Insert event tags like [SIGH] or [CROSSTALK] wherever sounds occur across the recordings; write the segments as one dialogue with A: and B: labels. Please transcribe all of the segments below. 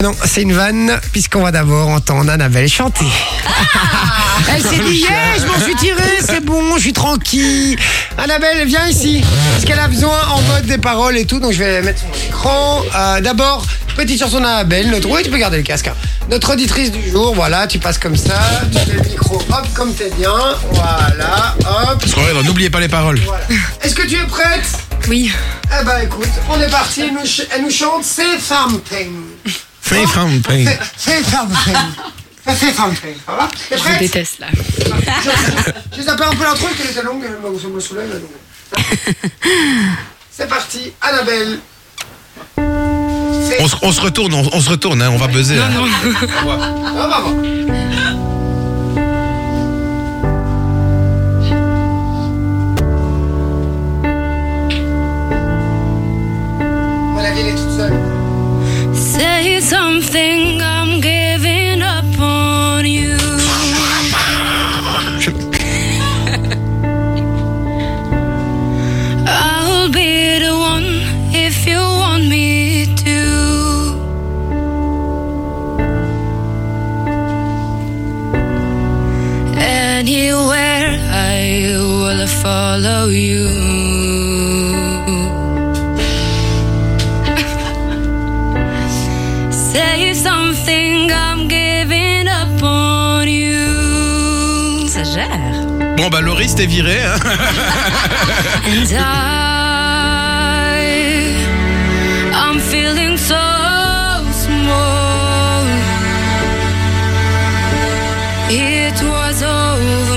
A: Non, c'est une vanne, puisqu'on va d'abord entendre Annabelle chanter. Ah elle s'est dit, yeah, je m'en suis tiré, c'est bon, je suis tranquille. Annabelle, viens ici, parce qu'elle a besoin en mode des paroles et tout, donc je vais mettre mon écran. Euh, d'abord, petite chanson d'Annabelle, notre... Oui, tu peux garder le casque. Hein. Notre auditrice du jour, voilà, tu passes comme ça, tu fais le micro, hop, comme t'es bien, voilà, hop, Parce
B: N'oubliez pas les paroles.
A: Est-ce que tu es prête
C: Oui.
A: Eh ben écoute, on est parti, elle nous, elle nous chante C'est Thing.
B: C'est something.
C: C'est
A: something. C'est something. Voilà. Je déteste là. Je J'ai appelé un peu la l'intro, elle était longue, elle me soulève. C'est parti, Annabelle. On
B: se, on se retourne, on, on se retourne, hein, on va buzzer. Non, non. On va, on va,
A: something I'm giving up on you. I'll be the one if you want me to.
D: Anywhere I will follow you. think I'm giving up on you. Ça gère.
B: Bon, bah, Loris, t'es viré. Hein. [LAUGHS] I'm feeling so small. It was all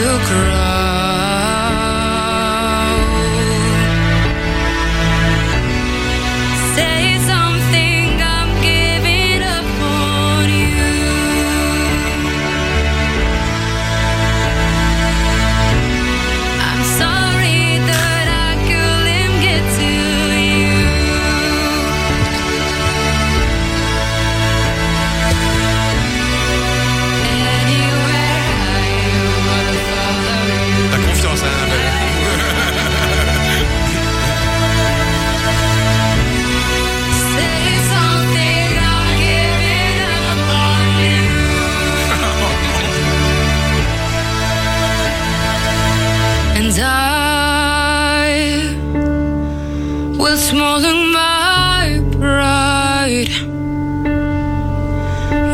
B: to cry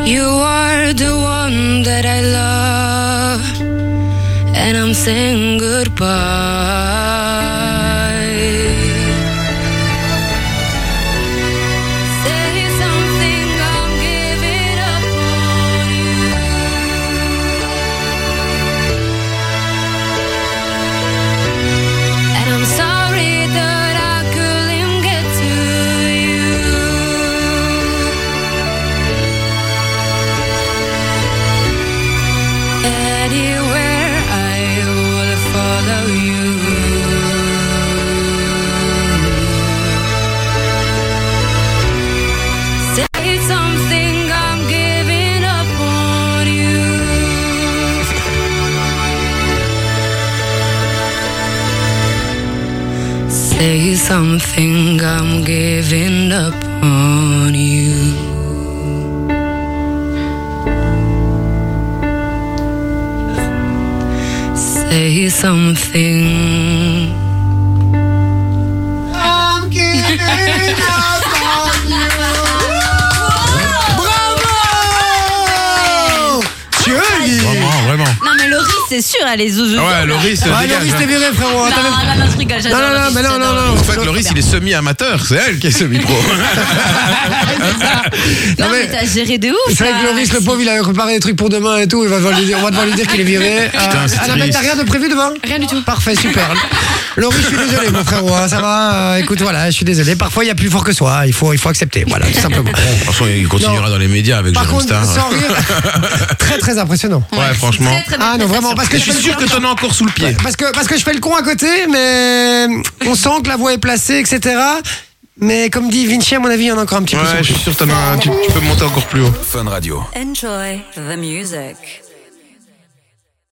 B: You are the one that I love, and I'm saying goodbye.
A: say something, I'm giving up on you. Say something. I'm giving up.
D: c'est sûr, elle est zouzou.
B: Ah ouais, Loris, Ah, Loris,
D: hein.
B: t'es viré, frérot. Non, attends, non, non, je Non, non, non, mais non, non, non. Loris. fait Loris, il est semi-amateur, c'est elle qui est semi-pro.
D: [LAUGHS] [LAUGHS] Non, mais t'as géré de ouf. C'est
A: vrai que hein. Loris, le pauvre, il a préparé des trucs pour demain et tout. on va devoir lui dire qu'il est viré. [LAUGHS] Putain, euh, c'est t'as rien de prévu demain
C: Rien du tout.
A: Parfait, super. Loris, je suis désolé, mon frérot. Hein, ça va euh, Écoute, voilà, je suis désolé. Parfois, il y a plus fort que soi. Il faut, il faut accepter. Voilà, tout simplement.
B: Franchement, il continuera dans les médias avec jean Jérôme
A: très très impressionnant.
B: Ouais, franchement.
A: Ah non, vraiment, parce que
B: je, suis sûr que t'en as encore sous le pied.
A: parce que parce que je fais le con à côté, mais on sent que la voix est placée, etc. Mais comme dit Vinci, à mon avis, il y en a encore un petit
B: peu. je suis sûr que tu, peux monter encore plus haut. Fun Radio. Enjoy the music.